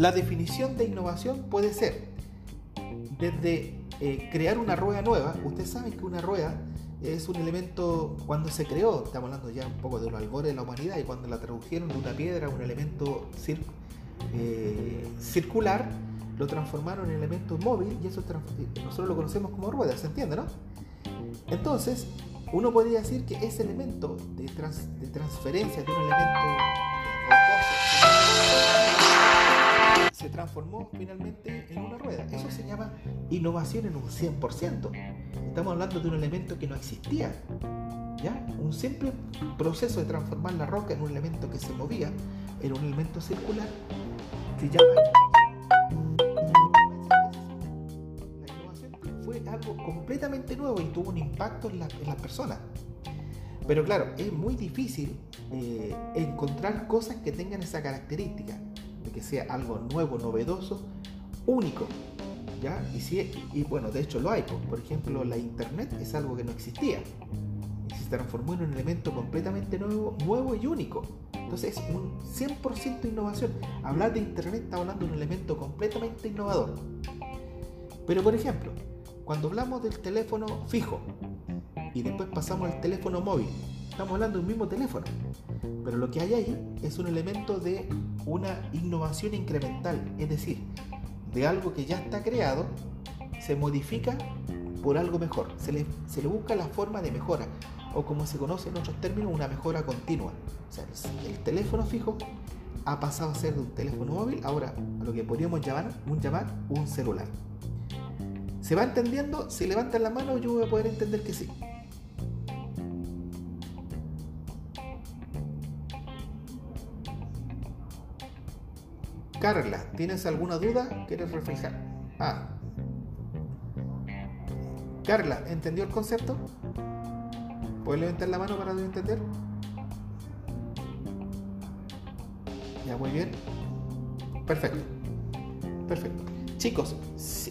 La definición de innovación puede ser desde eh, crear una rueda nueva. Ustedes saben que una rueda es un elemento, cuando se creó, estamos hablando ya un poco de los albores de la humanidad, y cuando la tradujeron de una piedra a un elemento eh, circular, lo transformaron en elemento móvil y eso nosotros lo conocemos como rueda, ¿se entiende, no? Entonces, uno podría decir que ese elemento de, de transferencia de un elemento se transformó finalmente en una rueda. Eso se llama innovación en un 100%. Estamos hablando de un elemento que no existía. ¿Ya? Un simple proceso de transformar la roca en un elemento que se movía, en un elemento circular, se llama La innovación fue algo completamente nuevo y tuvo un impacto en, las personas. Pero claro, es muy difícil eh, encontrar cosas que tengan esa característica de que sea algo nuevo, novedoso, único. ¿ya? Y, si, y bueno, de hecho lo hay. Por ejemplo, la internet es algo que no existía. Se transformó en un elemento completamente nuevo, nuevo y único. Entonces es un 100% innovación. Hablar de internet está hablando de un elemento completamente innovador. Pero por ejemplo, cuando hablamos del teléfono fijo y después pasamos al teléfono móvil, estamos hablando del mismo teléfono. Pero lo que hay ahí es un elemento de una innovación incremental, es decir, de algo que ya está creado, se modifica por algo mejor, se le, busca la forma de mejora, o como se conoce en otros términos, una mejora continua. O sea, el, teléfono fijo ha pasado a ser de un teléfono móvil, ahora a lo que podríamos llamar un, llamar un celular. ¿Se va entendiendo? Si levantan la mano yo voy a poder entender que sí. Carla, ¿tienes alguna duda? ¿Quieres reflejar? Ah. Carla, ¿entendió el concepto? ¿Puedes levantar la mano para entender? Ya, muy bien. Perfecto. Perfecto. Chicos,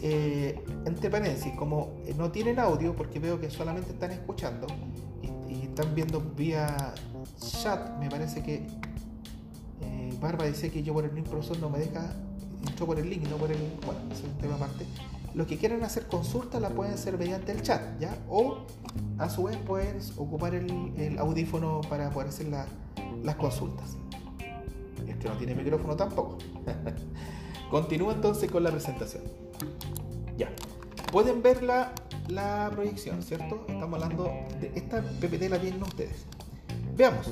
eh, entre paréntesis, como no tienen audio, porque veo que solamente están escuchando y, y están viendo vía chat, me parece que Barba dice que yo por el link profesor no me deja, entro por el link, no por el. Bueno, es un tema aparte. Los que quieran hacer consultas la pueden hacer mediante el chat, ¿ya? O a su vez pueden ocupar el, audífono para poder hacer las consultas. Que no tiene micrófono tampoco. Continúa entonces con la presentación. Ya. Pueden ver la, la proyección, ¿cierto? Estamos hablando de esta PPT la tienen ustedes. Veamos.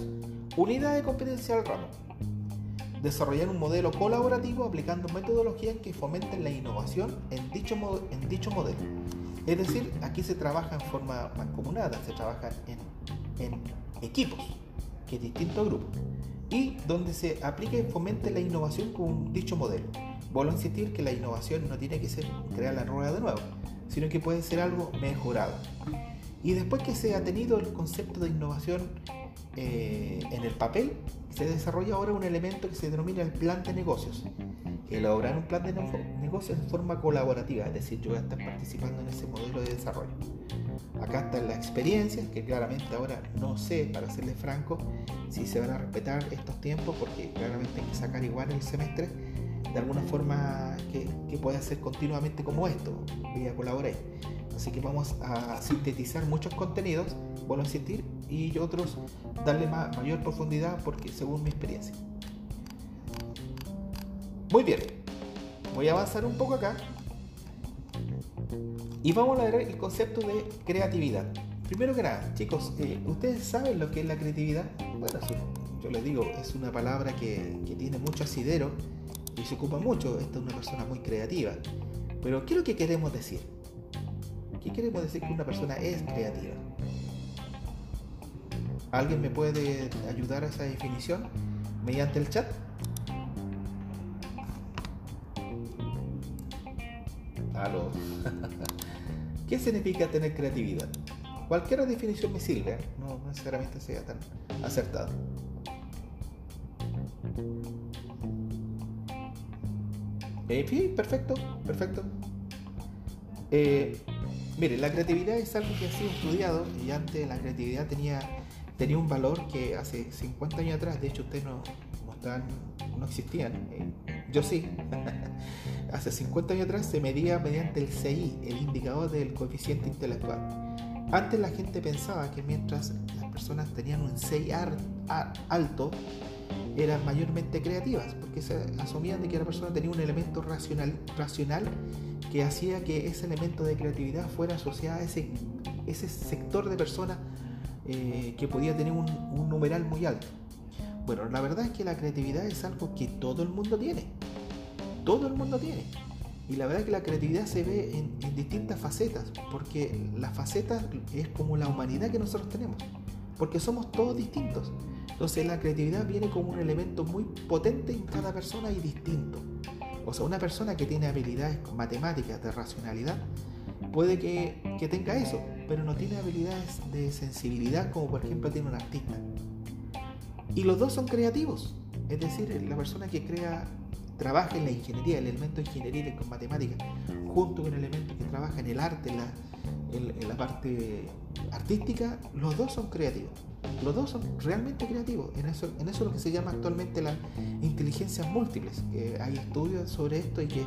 Unidad de competencia al ramo desarrollar un modelo colaborativo aplicando metodologías que fomenten la innovación en dicho, modelo. Es decir, aquí se trabaja en forma mancomunada, se trabaja en, en equipos, que es distinto grupo, y donde se aplica y fomente la innovación con dicho modelo. Vuelvo a insistir que la innovación no tiene que ser crear la rueda de nuevo, sino que puede ser algo mejorado. Y después que se ha tenido el concepto de innovación eh, en el papel, se desarrolla ahora un elemento que se denomina el plan de negocios. Elaborar un plan de negocios en forma colaborativa, es decir, yo voy a estar participando en ese modelo de desarrollo. Acá está la experiencia, que claramente ahora no sé, para serles franco, si se van a respetar estos tiempos, porque claramente hay que sacar igual el semestre de alguna forma que, que pueda ser continuamente como esto, vía colaborar. Así que vamos a sintetizar muchos contenidos, vuelvo a insistir, y otros darle mayor profundidad porque según mi experiencia. Muy bien, voy a avanzar un poco acá y vamos a ver el concepto de creatividad. Primero que nada, chicos, eh, ¿ustedes saben lo que es la creatividad? Bueno, yo les digo, es una palabra que, que tiene mucho asidero y se ocupa mucho. Esta es una persona muy creativa. Pero, ¿qué es lo que queremos decir? ¿Qué queremos decir que una persona es creativa? ¿Alguien me puede ayudar a esa definición mediante el chat? Aló. ¿Qué significa tener creatividad? Cualquier definición me sirve, no necesariamente sea tan acertado. Eh, perfecto, perfecto. Eh, mire, la creatividad es algo que ha sido estudiado y antes la creatividad tenía tenía un valor que hace 50 años atrás, de hecho ustedes no, no, no existían, eh, Yo sí. Hace 50 años atrás se medía mediante el CI, el indicador del coeficiente intelectual. Antes la gente pensaba que mientras las personas tenían un CI alto, eran mayormente creativas, porque se asumían de que la persona tenía un elemento racional, racional que hacía que ese elemento de creatividad fuera asociado a ese, ese sector de personas eh, que podía tener un, un numeral muy alto. Bueno, la verdad es que la creatividad es algo que todo el mundo tiene. Todo el mundo tiene. Y la verdad es que la creatividad se ve en, distintas facetas, porque la faceta es como la humanidad que nosotros tenemos, porque somos todos distintos. Entonces la creatividad viene como un elemento muy potente en cada persona y distinto. O sea, una persona que tiene habilidades matemáticas, de racionalidad, puede que, que tenga eso, pero no tiene habilidades de sensibilidad como por ejemplo tiene un artista. Y los dos son creativos. Es decir, la persona que crea trabaja en la ingeniería, el elemento ingeniería con matemáticas, junto con el elemento que trabaja en el arte, la, en, la parte artística, los dos son creativos. Los dos son realmente creativos. En eso, en eso es lo que se llama actualmente las inteligencias múltiples. Que hay estudios sobre esto y que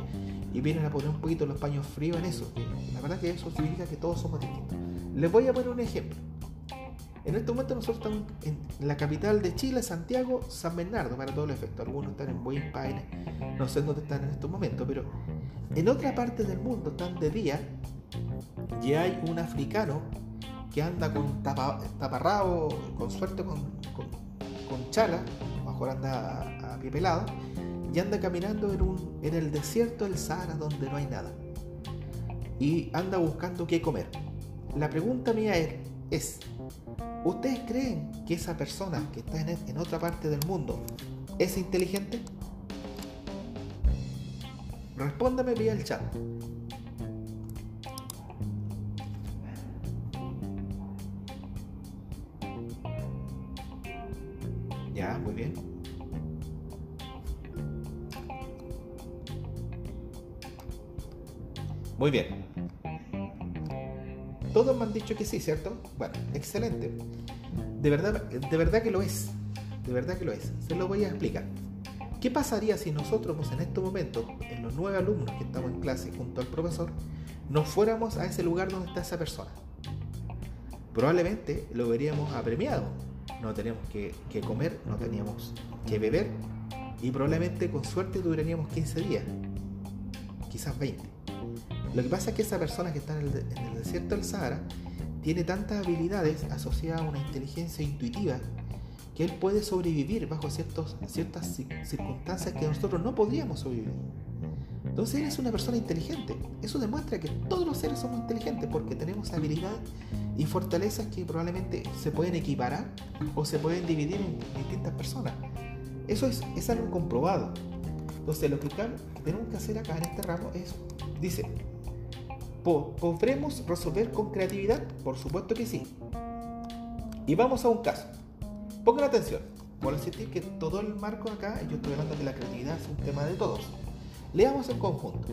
y vienen a poner un poquito los paños fríos en eso. la verdad que eso significa que todos somos distintos. Les voy a poner un ejemplo. En este momento nosotros estamos en la capital de Chile, Santiago, San Bernardo, para todo el efecto. Algunos están en Buenos Aires, no sé dónde están en estos momentos, pero en otra parte del mundo están de día y hay un africano que anda con tapa, taparrabo, con suerte con, con, chala, mejor anda a, pie pelado, y anda caminando en, en el desierto del Sahara donde no hay nada. Y anda buscando qué comer. La pregunta mía es, es ¿Ustedes creen que esa persona que está en, otra parte del mundo es inteligente? Respóndame vía el chat. Muy bien. Todos me han dicho que sí, ¿cierto? Bueno, excelente. De verdad, de verdad que lo es. De verdad que lo es. Se lo voy a explicar. ¿Qué pasaría si nosotros en este momento, en los nueve alumnos que estamos en clase junto al profesor, nos fuéramos a ese lugar donde está esa persona? Probablemente lo veríamos apremiado. No tenemos que, que comer, no teníamos que beber y probablemente con suerte duraríamos 15 días, quizás 20. Lo que pasa es que esa persona que está en el, desierto del Sahara tiene tantas habilidades asociadas a una inteligencia intuitiva que él puede sobrevivir bajo ciertas circunstancias que nosotros no podríamos sobrevivir. Entonces él es una persona inteligente. Eso demuestra que todos los seres somos inteligentes porque tenemos habilidades y fortalezas que probablemente se pueden equiparar o se pueden dividir en distintas personas. Eso es, es algo comprobado. Entonces lo que tenemos que hacer acá en este ramo es, dice, ¿Podremos resolver con creatividad? Por supuesto que sí. Y vamos a un caso. Pongan atención. Por insistir que todo el marco acá, yo estoy hablando que la creatividad es un tema de todos. Leamos en conjunto.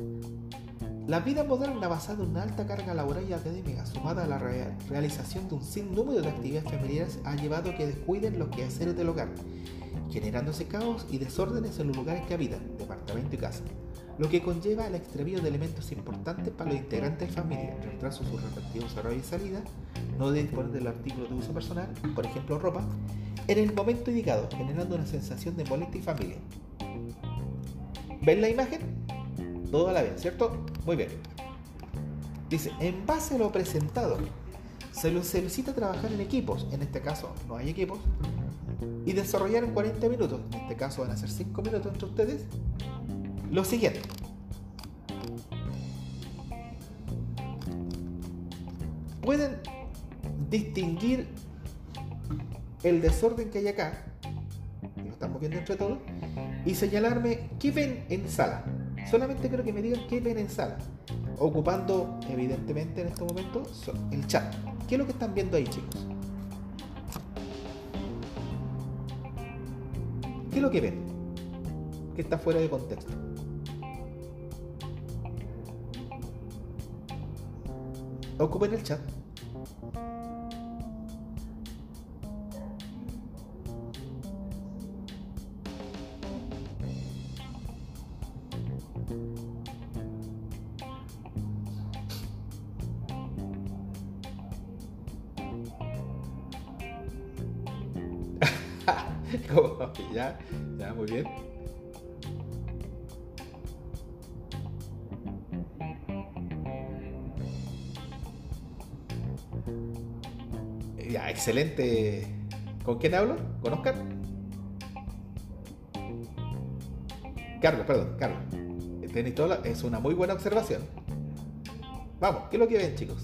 La vida moderna basada en una alta carga laboral y académica, sumada a la realización de un sinnúmero de actividades familiares, ha llevado a que descuiden los quehaceres del hogar, generándose caos y desórdenes en los lugares que habitan, departamento y casa lo que conlleva el extravío de elementos importantes para los integrantes de familia, retraso sus respectivos horarios y salida, no de disponer del artículo de uso personal, por ejemplo ropa, en el momento indicado, generando una sensación de molestia y familia. ¿Ven la imagen? Todo a la vez, ¿cierto? Muy bien. Dice, en base a lo presentado, se lo solicita trabajar en equipos, en este caso no hay equipos, y desarrollar en 40 minutos, en este caso van a ser 5 minutos entre ustedes, lo siguiente. Pueden distinguir el desorden que hay acá, lo estamos viendo entre todos, y señalarme qué ven en sala. Solamente quiero que me digan qué ven en sala, ocupando evidentemente en este momento el chat. ¿Qué es lo que están viendo ahí, chicos? ¿Qué es lo que ven? está fuera de contexto. Ocupen el chat. ¿Ya? ¿Ya? Muy bien. Excelente. ¿Con quién hablo? ¿Con Oscar? Carlos, perdón, Carlos. es una muy buena observación. Vamos, ¿qué es lo que ven, chicos?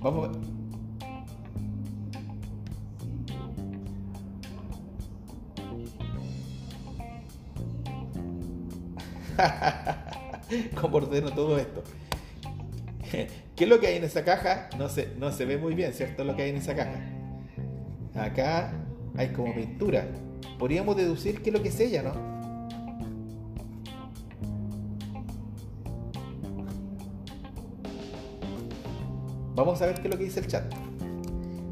Vamos a ver. ¿Cómo ordeno todo esto? ¿Qué es lo que hay en esa caja? No se, no se ve muy bien, ¿cierto? Lo que hay en esa caja. Acá hay como pintura. Podríamos deducir qué es lo que es ella, ¿no? Vamos a ver qué es lo que dice el chat.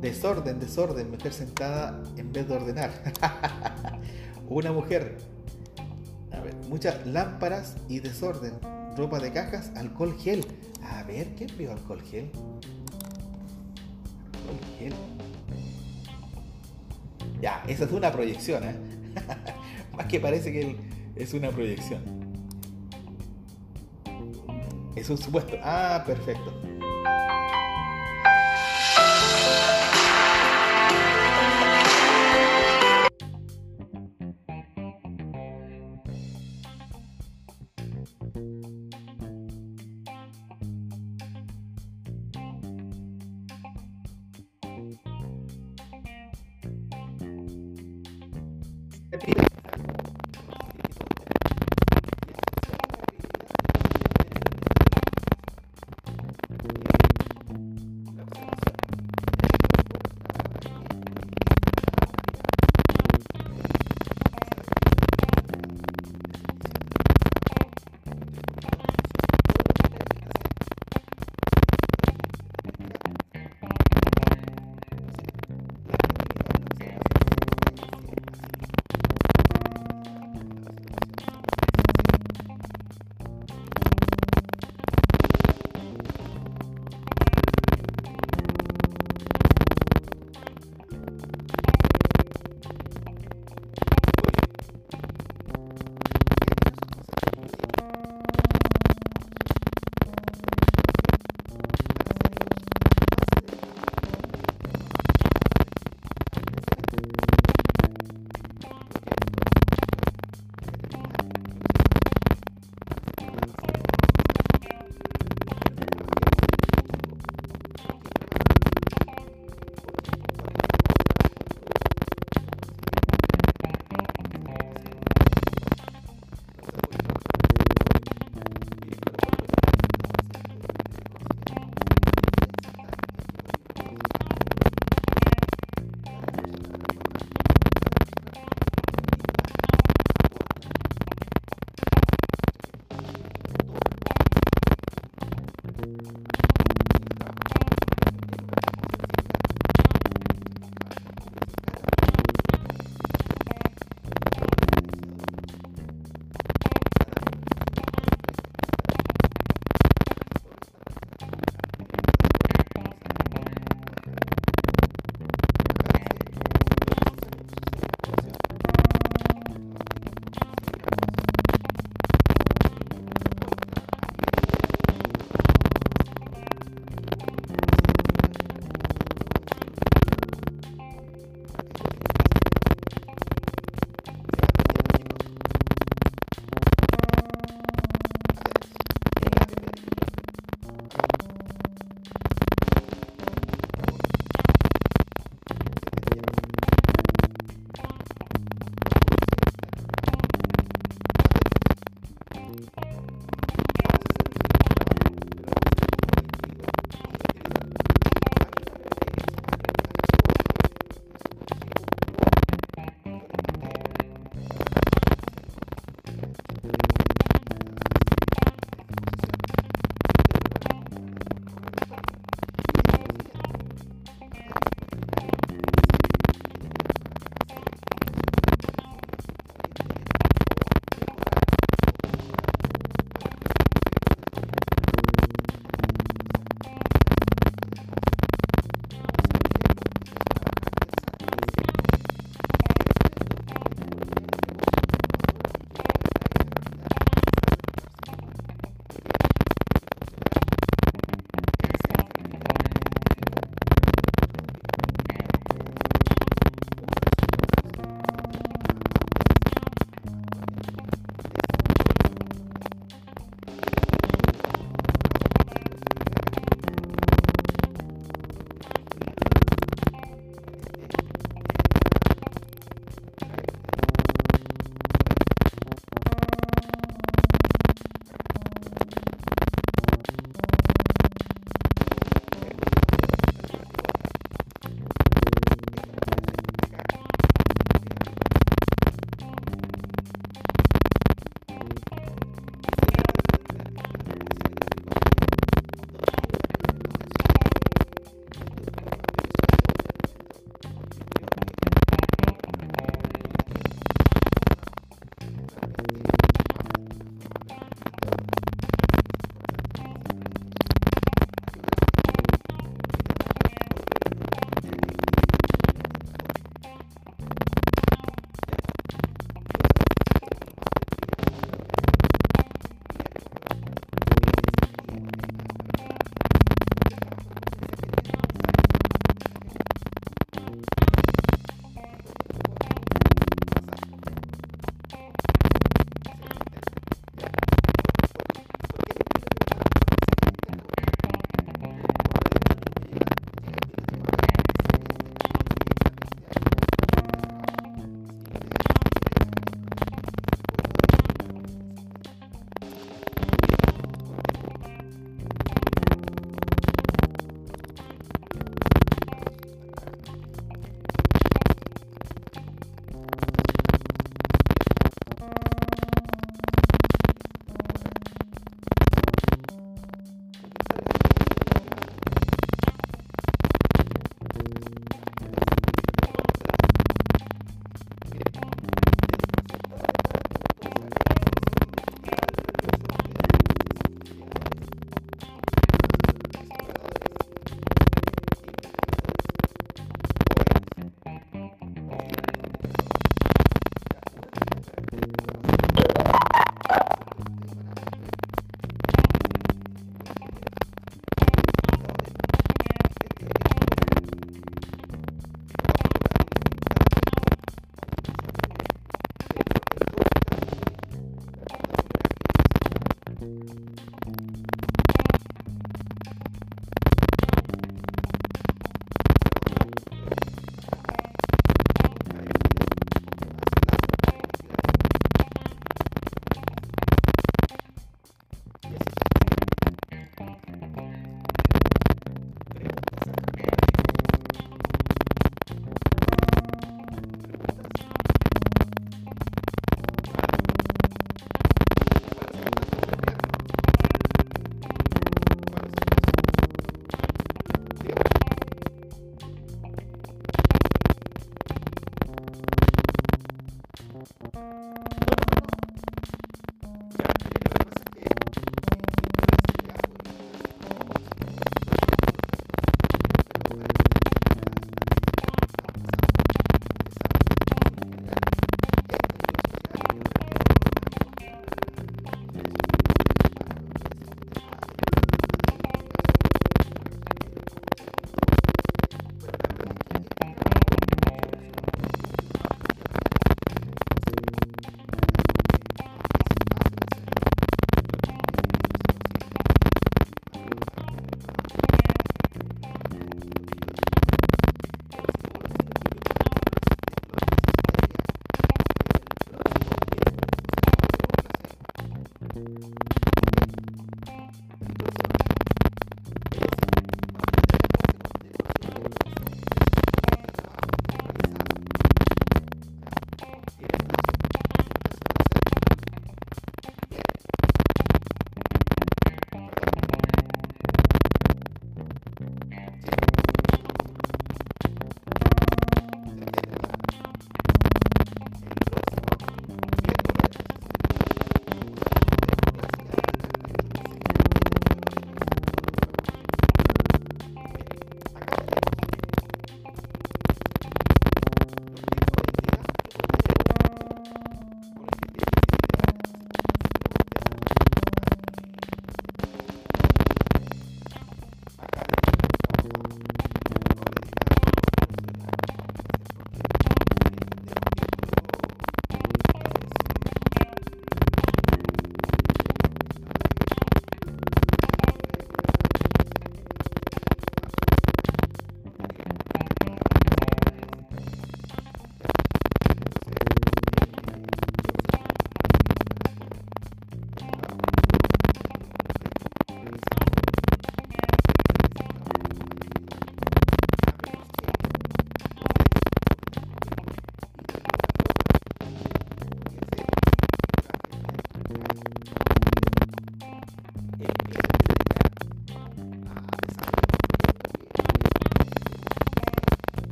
Desorden, desorden, meter sentada en vez de ordenar. Una mujer. A ver, muchas lámparas y desorden. Ropa de cajas, alcohol gel. A ver, ¿quién vio alcohol gel? Alcohol gel. Ya, esa es una proyección, ¿eh? Más que parece que es una proyección. Es un supuesto. Ah, perfecto. É